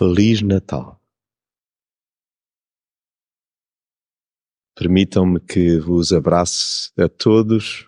Feliz Natal. Permitam-me que vos abrace a todos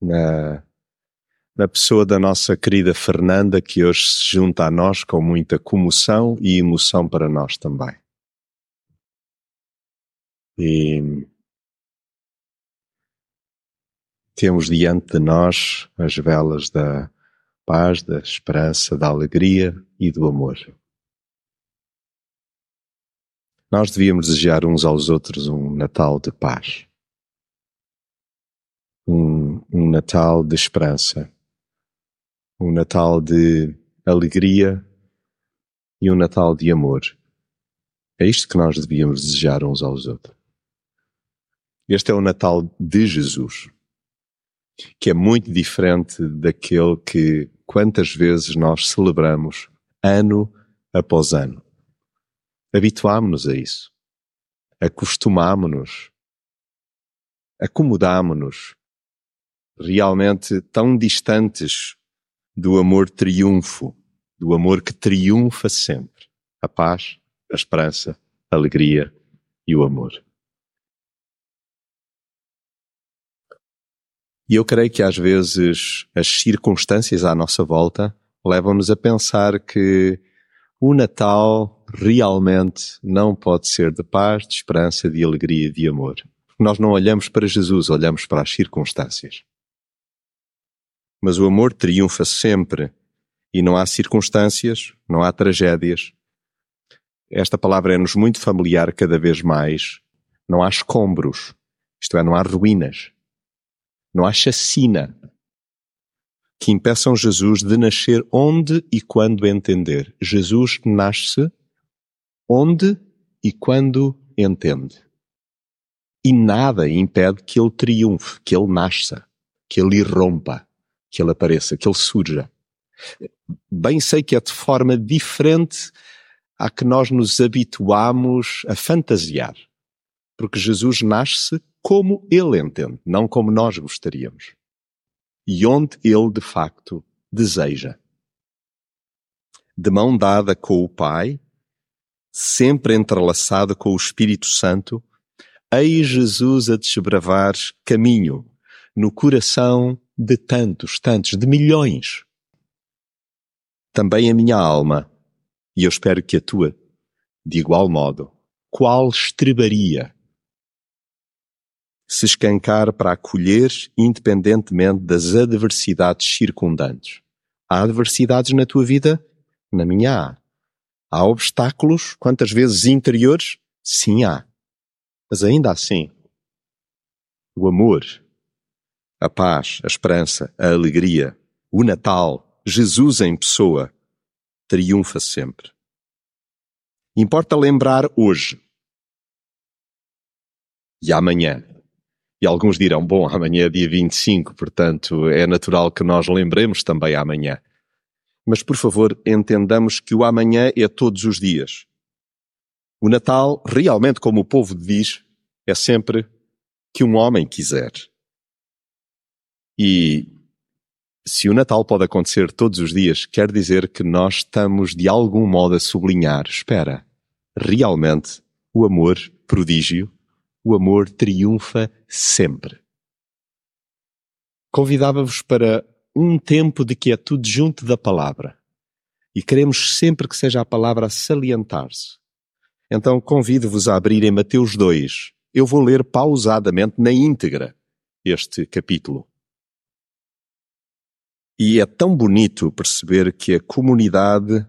na, na pessoa da nossa querida Fernanda, que hoje se junta a nós com muita comoção e emoção para nós também. E temos diante de nós as velas da paz, da esperança, da alegria e do amor. Nós devíamos desejar uns aos outros um Natal de paz, um, um Natal de esperança, um Natal de alegria e um Natal de amor. É isto que nós devíamos desejar uns aos outros. Este é o Natal de Jesus, que é muito diferente daquele que quantas vezes nós celebramos ano após ano. Habituámonos a isso. Acostumámonos. Acomodámonos. Realmente tão distantes do amor triunfo, do amor que triunfa sempre. A paz, a esperança, a alegria e o amor. E eu creio que às vezes as circunstâncias à nossa volta levam-nos a pensar que o Natal realmente não pode ser de paz, de esperança, de alegria, de amor. Nós não olhamos para Jesus, olhamos para as circunstâncias. Mas o amor triunfa sempre e não há circunstâncias, não há tragédias. Esta palavra é-nos muito familiar cada vez mais. Não há escombros, isto é, não há ruínas não há chacina que impeçam Jesus de nascer onde e quando entender. Jesus nasce onde e quando entende. E nada impede que ele triunfe, que ele nasça, que ele irrompa, que ele apareça, que ele surja. Bem sei que é de forma diferente a que nós nos habituamos a fantasiar. Porque Jesus nasce como ele entende, não como nós gostaríamos. E onde ele de facto deseja. De mão dada com o Pai, sempre entrelaçado com o Espírito Santo, eis Jesus a desbravar caminho no coração de tantos, tantos, de milhões. Também a minha alma, e eu espero que a tua, de igual modo, qual estrebaria se escancar para acolher independentemente das adversidades circundantes. Há adversidades na tua vida? Na minha há. Há obstáculos, quantas vezes interiores? Sim, há. Mas ainda assim, o amor, a paz, a esperança, a alegria, o Natal, Jesus em pessoa, triunfa sempre. Importa lembrar hoje e amanhã e alguns dirão, bom, amanhã é dia 25, portanto é natural que nós lembremos também amanhã. Mas, por favor, entendamos que o amanhã é todos os dias. O Natal, realmente, como o povo diz, é sempre que um homem quiser. E se o Natal pode acontecer todos os dias, quer dizer que nós estamos de algum modo a sublinhar, espera, realmente o amor prodígio o amor triunfa sempre. Convidava-vos para um tempo de quietude junto da palavra. E queremos sempre que seja a palavra a salientar-se. Então convido-vos a abrir em Mateus 2. Eu vou ler pausadamente na íntegra este capítulo. E é tão bonito perceber que a comunidade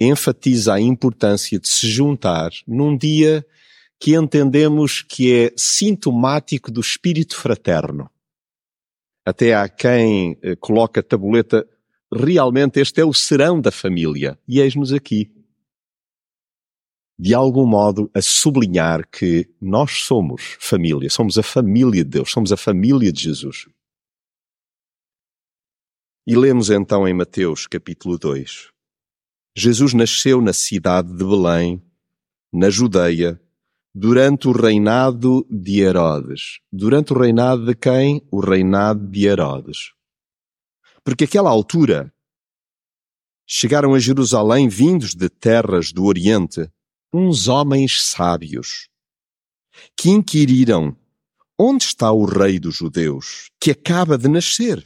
enfatiza a importância de se juntar num dia que entendemos que é sintomático do espírito fraterno. Até há quem eh, coloca a tabuleta, realmente este é o serão da família. E eis-nos aqui. De algum modo a sublinhar que nós somos família, somos a família de Deus, somos a família de Jesus. E lemos então em Mateus capítulo 2. Jesus nasceu na cidade de Belém, na Judeia, durante o reinado de Herodes. Durante o reinado de quem? O reinado de Herodes. Porque aquela altura chegaram a Jerusalém vindos de terras do Oriente uns homens sábios que inquiriram onde está o rei dos judeus que acaba de nascer?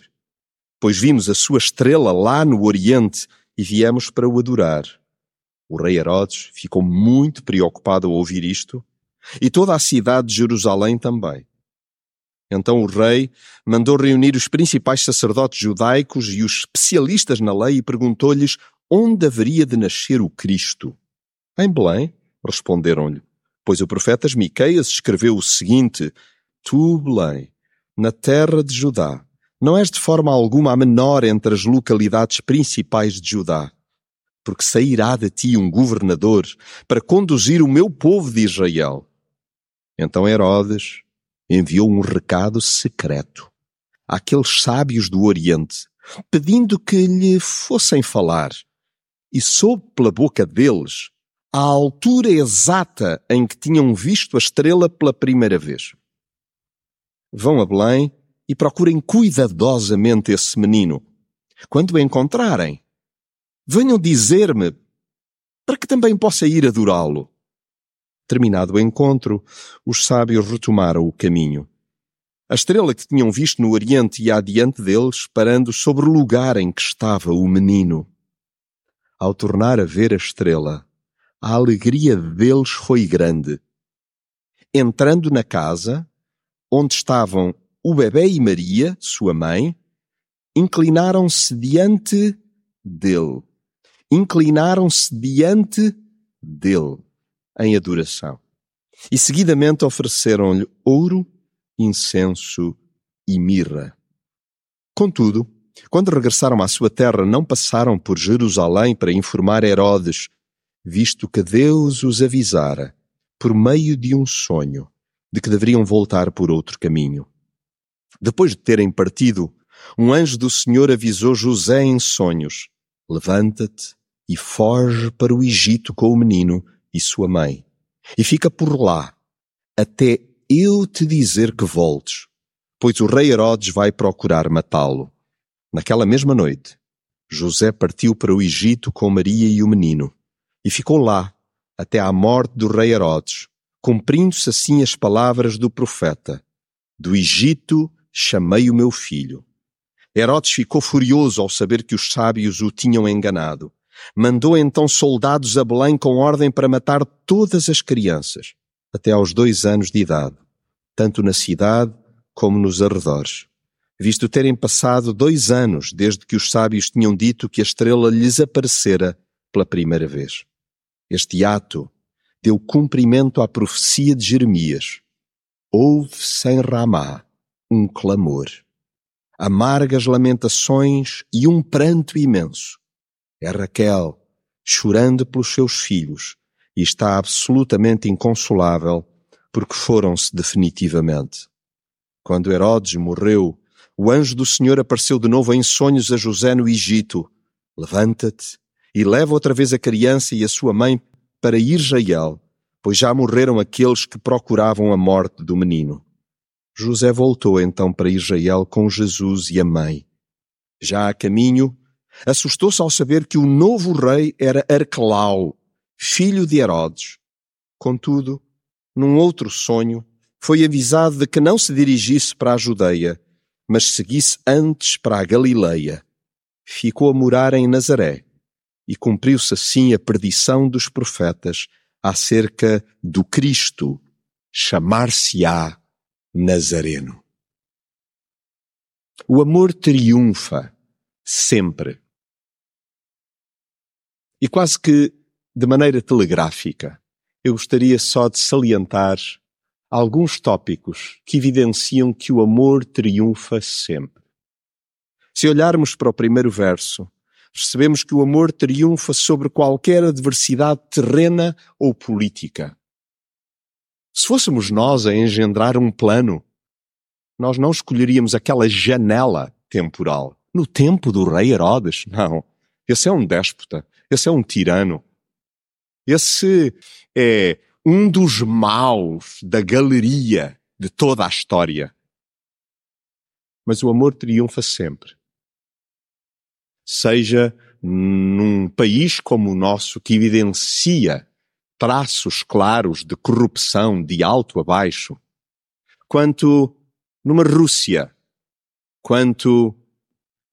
Pois vimos a sua estrela lá no Oriente e viemos para o adorar. O rei Herodes ficou muito preocupado ao ouvir isto e toda a cidade de Jerusalém também. Então o rei mandou reunir os principais sacerdotes judaicos e os especialistas na lei e perguntou-lhes onde haveria de nascer o Cristo. Em Belém, responderam-lhe, pois o profeta Miqueias escreveu o seguinte: Tu, Belém, na terra de Judá, não és de forma alguma a menor entre as localidades principais de Judá, porque sairá de ti um governador para conduzir o meu povo de Israel. Então Herodes enviou um recado secreto àqueles sábios do Oriente, pedindo que lhe fossem falar, e soube pela boca deles a altura exata em que tinham visto a estrela pela primeira vez. Vão a Belém e procurem cuidadosamente esse menino. Quando o encontrarem, venham dizer-me para que também possa ir adorá-lo. Terminado o encontro, os sábios retomaram o caminho. A estrela que tinham visto no Oriente ia adiante deles, parando sobre o lugar em que estava o menino. Ao tornar a ver a estrela, a alegria deles foi grande. Entrando na casa, onde estavam o bebê e Maria, sua mãe, inclinaram-se diante dele. Inclinaram-se diante dele em adoração. E seguidamente ofereceram-lhe ouro, incenso e mirra. Contudo, quando regressaram à sua terra, não passaram por Jerusalém para informar Herodes, visto que Deus os avisara, por meio de um sonho, de que deveriam voltar por outro caminho. Depois de terem partido, um anjo do Senhor avisou José em sonhos: Levanta-te e foge para o Egito com o menino e sua mãe, e fica por lá, até eu te dizer que voltes, pois o rei Herodes vai procurar matá-lo. Naquela mesma noite, José partiu para o Egito com Maria e o menino, e ficou lá até à morte do rei Herodes, cumprindo-se assim as palavras do profeta: Do Egito chamei o meu filho. Herodes ficou furioso ao saber que os sábios o tinham enganado Mandou então soldados a Belém com ordem para matar todas as crianças, até aos dois anos de idade, tanto na cidade como nos arredores, visto terem passado dois anos desde que os sábios tinham dito que a estrela lhes aparecera pela primeira vez. Este ato deu cumprimento à profecia de Jeremias. Houve-se em Ramá um clamor, amargas lamentações e um pranto imenso é Raquel, chorando pelos seus filhos, e está absolutamente inconsolável porque foram-se definitivamente. Quando Herodes morreu, o anjo do Senhor apareceu de novo em sonhos a José no Egito. Levanta-te e leva outra vez a criança e a sua mãe para Israel, pois já morreram aqueles que procuravam a morte do menino. José voltou então para Israel com Jesus e a mãe. Já a caminho, assustou-se ao saber que o novo rei era Arquelau, filho de Herodes. Contudo, num outro sonho, foi avisado de que não se dirigisse para a Judeia, mas seguisse antes para a Galileia. Ficou a morar em Nazaré, e cumpriu-se assim a perdição dos profetas acerca do Cristo, chamar-se-á Nazareno. O amor triunfa sempre. E quase que de maneira telegráfica, eu gostaria só de salientar alguns tópicos que evidenciam que o amor triunfa sempre. Se olharmos para o primeiro verso, percebemos que o amor triunfa sobre qualquer adversidade terrena ou política. Se fôssemos nós a engendrar um plano, nós não escolheríamos aquela janela temporal. No tempo do rei Herodes, não. Esse é um déspota. Esse é um tirano. Esse é um dos maus da galeria de toda a história. Mas o amor triunfa sempre. Seja num país como o nosso que evidencia traços claros de corrupção de alto a baixo, quanto numa Rússia, quanto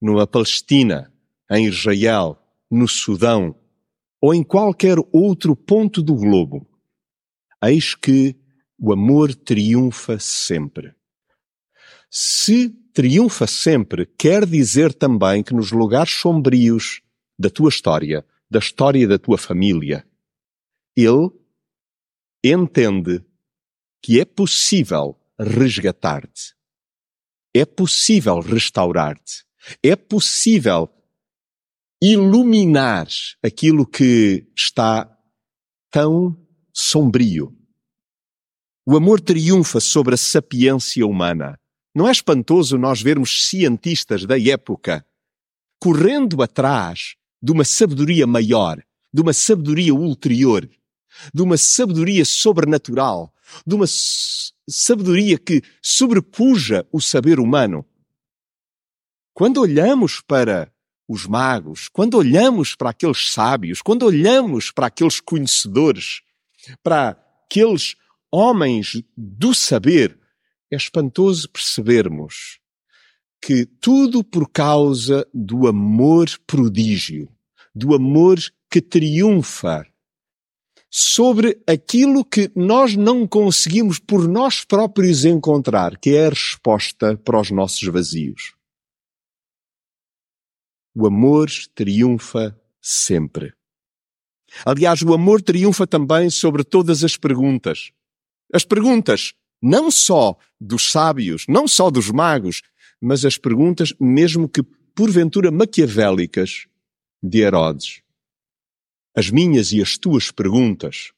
numa Palestina, em Israel, no Sudão ou em qualquer outro ponto do globo, eis que o amor triunfa sempre. Se triunfa sempre, quer dizer também que nos lugares sombrios da tua história, da história da tua família, ele entende que é possível resgatar-te. É possível restaurar-te. É possível iluminar aquilo que está tão sombrio. O amor triunfa sobre a sapiência humana. Não é espantoso nós vermos cientistas da época correndo atrás de uma sabedoria maior, de uma sabedoria ulterior, de uma sabedoria sobrenatural, de uma sabedoria que sobrepuja o saber humano. Quando olhamos para os magos, quando olhamos para aqueles sábios, quando olhamos para aqueles conhecedores, para aqueles homens do saber, é espantoso percebermos que tudo por causa do amor prodígio, do amor que triunfa sobre aquilo que nós não conseguimos por nós próprios encontrar, que é a resposta para os nossos vazios. O amor triunfa sempre. Aliás, o amor triunfa também sobre todas as perguntas. As perguntas não só dos sábios, não só dos magos, mas as perguntas, mesmo que porventura maquiavélicas, de Herodes as minhas e as tuas perguntas,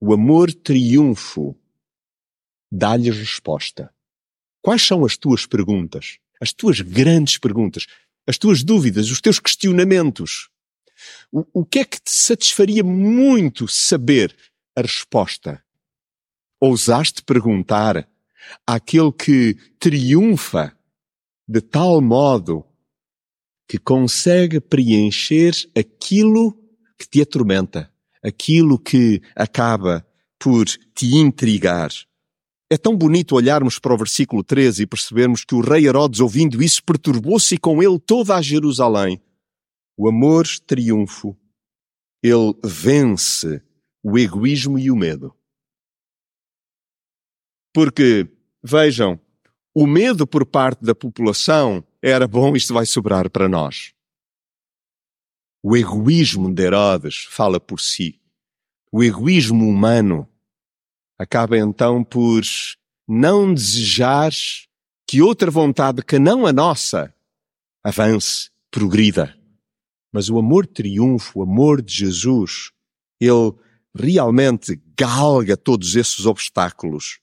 o amor triunfo dá-lhes resposta. Quais são as tuas perguntas? As tuas grandes perguntas, as tuas dúvidas, os teus questionamentos. O, o que é que te satisfaria muito saber a resposta? Ousaste perguntar àquele que triunfa de tal modo que consegue preencher aquilo que te atormenta, aquilo que acaba por te intrigar. É tão bonito olharmos para o versículo 13 e percebermos que o rei Herodes, ouvindo isso, perturbou-se e com ele toda a Jerusalém. O amor triunfo. Ele vence o egoísmo e o medo. Porque, vejam, o medo por parte da população era bom, isto vai sobrar para nós. O egoísmo de Herodes fala por si. O egoísmo humano acaba então por não desejar que outra vontade que não a nossa avance, progrida. Mas o amor triunfa, o amor de Jesus, ele realmente galga todos esses obstáculos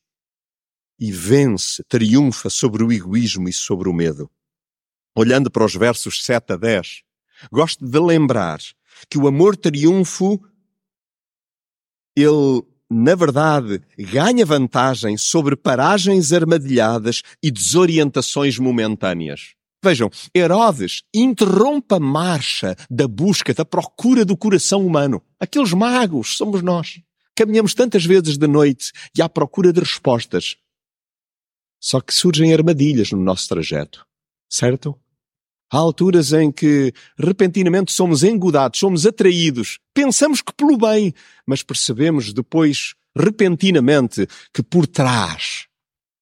e vence, triunfa sobre o egoísmo e sobre o medo. Olhando para os versos 7 a 10, Gosto de lembrar que o amor triunfo, ele, na verdade, ganha vantagem sobre paragens armadilhadas e desorientações momentâneas. Vejam, Herodes interrompe a marcha da busca, da procura do coração humano. Aqueles magos somos nós. Caminhamos tantas vezes de noite e à procura de respostas. Só que surgem armadilhas no nosso trajeto. Certo? Há alturas em que repentinamente somos engodados, somos atraídos, pensamos que pelo bem, mas percebemos depois, repentinamente, que por trás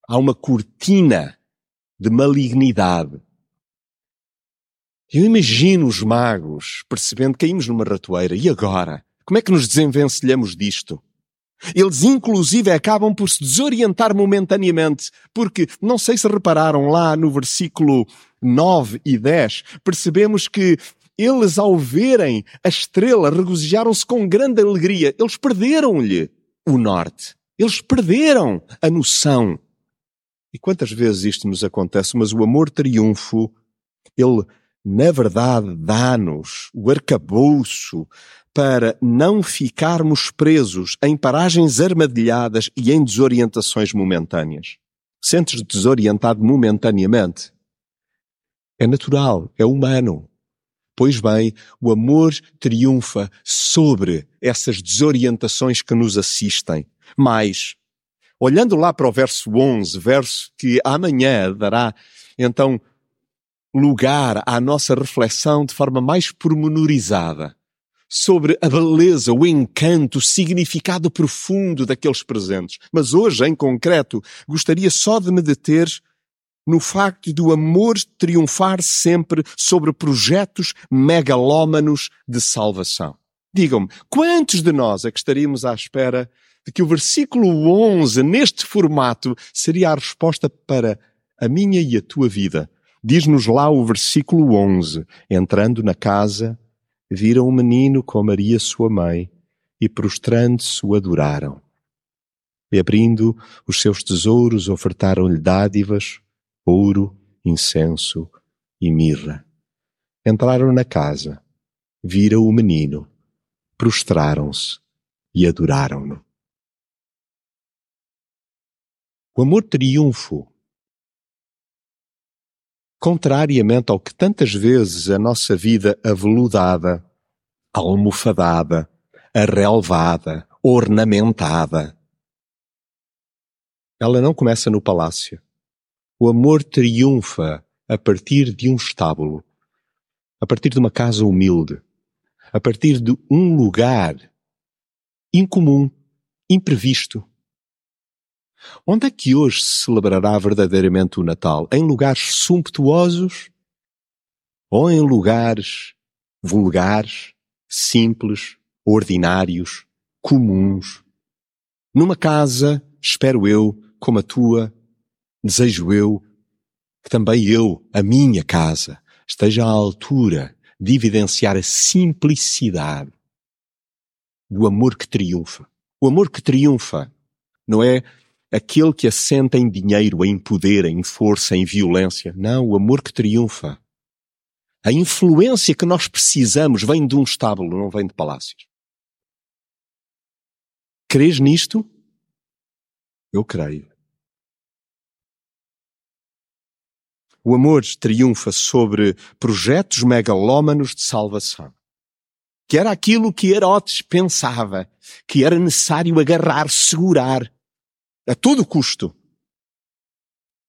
há uma cortina de malignidade. Eu imagino os magos percebendo que caímos numa ratoeira. E agora? Como é que nos desenvencilhamos disto? Eles, inclusive, acabam por se desorientar momentaneamente, porque não sei se repararam lá no versículo 9 e 10, percebemos que eles, ao verem a estrela, regozijaram-se com grande alegria. Eles perderam-lhe o norte. Eles perderam a noção. E quantas vezes isto nos acontece? Mas o amor triunfo, ele, na verdade, dá-nos o arcabouço para não ficarmos presos em paragens armadilhadas e em desorientações momentâneas. Sentes desorientado momentaneamente? É natural, é humano. Pois bem, o amor triunfa sobre essas desorientações que nos assistem. Mas, olhando lá para o verso 11, verso que amanhã dará, então, lugar à nossa reflexão de forma mais pormenorizada sobre a beleza, o encanto, o significado profundo daqueles presentes. Mas hoje, em concreto, gostaria só de me deter no facto do amor triunfar sempre sobre projetos megalómanos de salvação. Digam-me, quantos de nós é que estaríamos à espera de que o versículo 11, neste formato, seria a resposta para a minha e a tua vida? Diz-nos lá o versículo 11, entrando na casa, viram um menino com Maria sua mãe e prostrando-se o adoraram. E abrindo os seus tesouros ofertaram-lhe dádivas, ouro, incenso e mirra. Entraram na casa, viram o menino, prostraram-se e adoraram-no. O amor triunfo. Contrariamente ao que tantas vezes a nossa vida aveludada, almofadada, arrelvada, ornamentada, ela não começa no palácio. O amor triunfa a partir de um estábulo, a partir de uma casa humilde, a partir de um lugar incomum, imprevisto. Onde é que hoje se celebrará verdadeiramente o Natal? Em lugares sumptuosos ou em lugares vulgares, simples, ordinários, comuns? Numa casa, espero eu, como a tua, desejo eu que também eu, a minha casa, esteja à altura de evidenciar a simplicidade do amor que triunfa. O amor que triunfa não é aquele que assenta em dinheiro, em poder, em força, em violência. Não, o amor que triunfa. A influência que nós precisamos vem de um estábulo, não vem de palácios. Crês nisto? Eu creio. O amor triunfa sobre projetos megalómanos de salvação. Que era aquilo que Herodes pensava, que era necessário agarrar, segurar, a todo custo.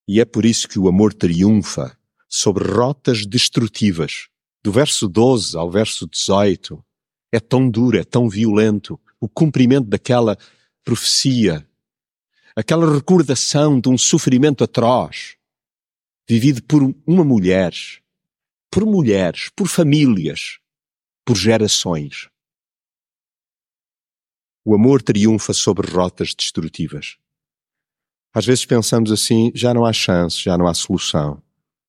E é por isso que o amor triunfa sobre rotas destrutivas. Do verso 12 ao verso 18, é tão duro, é tão violento o cumprimento daquela profecia, aquela recordação de um sofrimento atroz, vivido por uma mulher, por mulheres, por famílias, por gerações. O amor triunfa sobre rotas destrutivas. Às vezes pensamos assim, já não há chance, já não há solução.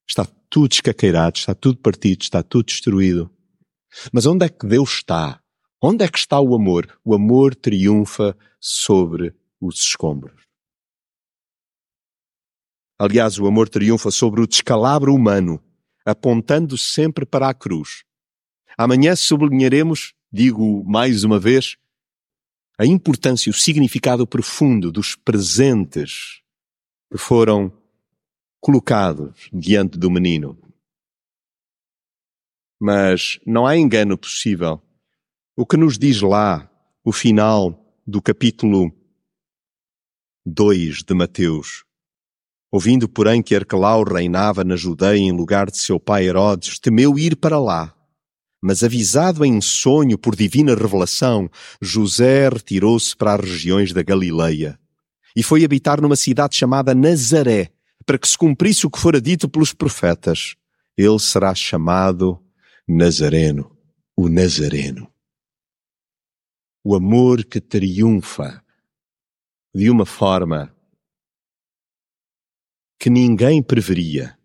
Está tudo escaqueirado, está tudo partido, está tudo destruído. Mas onde é que Deus está? Onde é que está o amor? O amor triunfa sobre os escombros. Aliás, o amor triunfa sobre o descalabro humano, apontando sempre para a cruz. Amanhã sublinharemos, digo mais uma vez, a importância, o significado profundo dos presentes que foram colocados diante do menino. Mas não há engano possível. O que nos diz lá o final do capítulo 2 de Mateus Ouvindo, porém, que Arquelau reinava na Judeia em lugar de seu pai Herodes, temeu ir para lá. Mas avisado em sonho por divina revelação, José retirou-se para as regiões da Galileia e foi habitar numa cidade chamada Nazaré, para que se cumprisse o que fora dito pelos profetas. Ele será chamado Nazareno, o Nazareno. O amor que triunfa de uma forma que ninguém preveria.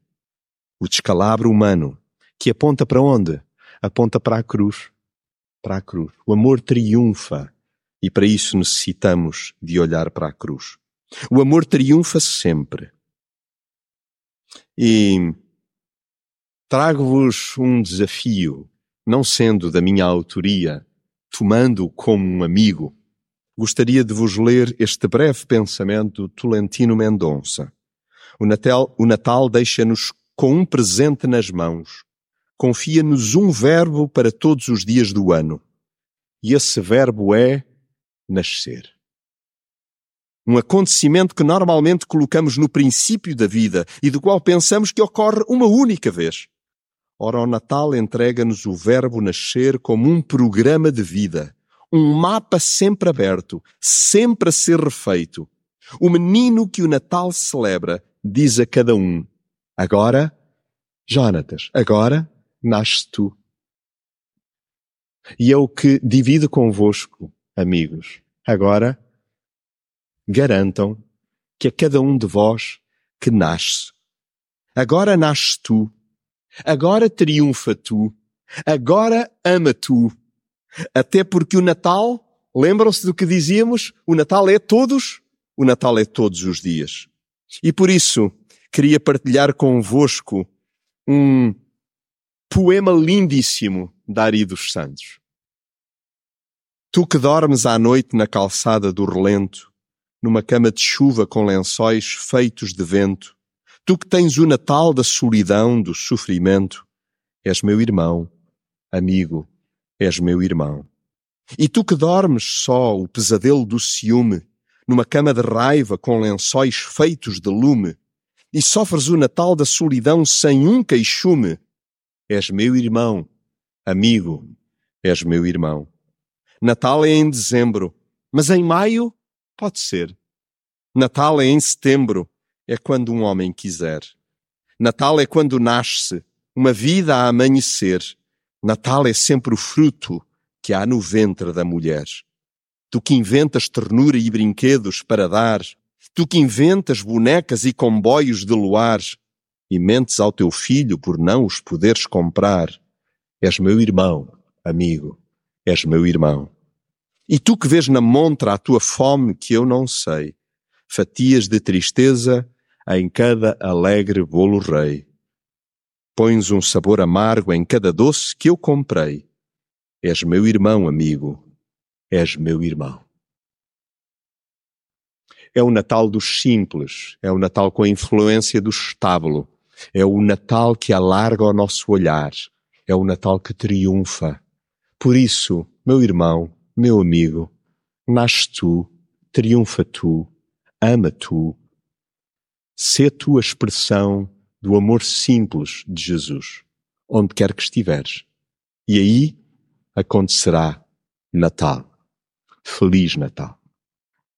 O descalabro humano, que aponta para onde? Aponta para a cruz. Para a cruz. O amor triunfa e para isso necessitamos de olhar para a cruz. O amor triunfa sempre. E trago-vos um desafio, não sendo da minha autoria, tomando como um amigo. Gostaria de vos ler este breve pensamento do Tolentino Mendonça. O Natal, o Natal deixa-nos com um presente nas mãos, confia-nos um verbo para todos os dias do ano. E esse verbo é nascer. Um acontecimento que normalmente colocamos no princípio da vida e do qual pensamos que ocorre uma única vez. Ora, o Natal entrega-nos o verbo nascer como um programa de vida, um mapa sempre aberto, sempre a ser refeito. O menino que o Natal celebra diz a cada um: Agora, Jonatas, agora nasces tu. E é o que divido convosco, amigos. Agora, garantam que a cada um de vós que nasce. Agora nasces tu. Agora triunfa tu. Agora ama tu. Até porque o Natal, lembram-se do que dizíamos? O Natal é todos, o Natal é todos os dias. E por isso, queria partilhar convosco um poema lindíssimo da Ari dos Santos. Tu que dormes à noite na calçada do relento, numa cama de chuva com lençóis feitos de vento, tu que tens o Natal da solidão, do sofrimento, és meu irmão, amigo, és meu irmão. E tu que dormes só o pesadelo do ciúme, numa cama de raiva com lençóis feitos de lume, e sofres o Natal da solidão sem um queixume, és meu irmão, amigo, és meu irmão. Natal é em dezembro, mas em maio pode ser. Natal é em setembro, é quando um homem quiser. Natal é quando nasce, uma vida a amanhecer. Natal é sempre o fruto que há no ventre da mulher. Tu que inventas ternura e brinquedos para dar, tu que inventas bonecas e comboios de luar, e mentes ao teu filho por não os poderes comprar, és meu irmão, amigo, és meu irmão. E tu que vês na montra a tua fome que eu não sei, fatias de tristeza em cada alegre bolo rei Pões um sabor amargo em cada doce que eu comprei. És meu irmão, amigo. És meu irmão. É o Natal dos simples, é o Natal com a influência do estábulo, é o Natal que alarga o nosso olhar, é o Natal que triunfa. Por isso, meu irmão, meu amigo, nasce tu, triunfa tu, ama tu, sê tu a expressão do amor simples de Jesus, onde quer que estiveres. E aí acontecerá Natal. Feliz Natal.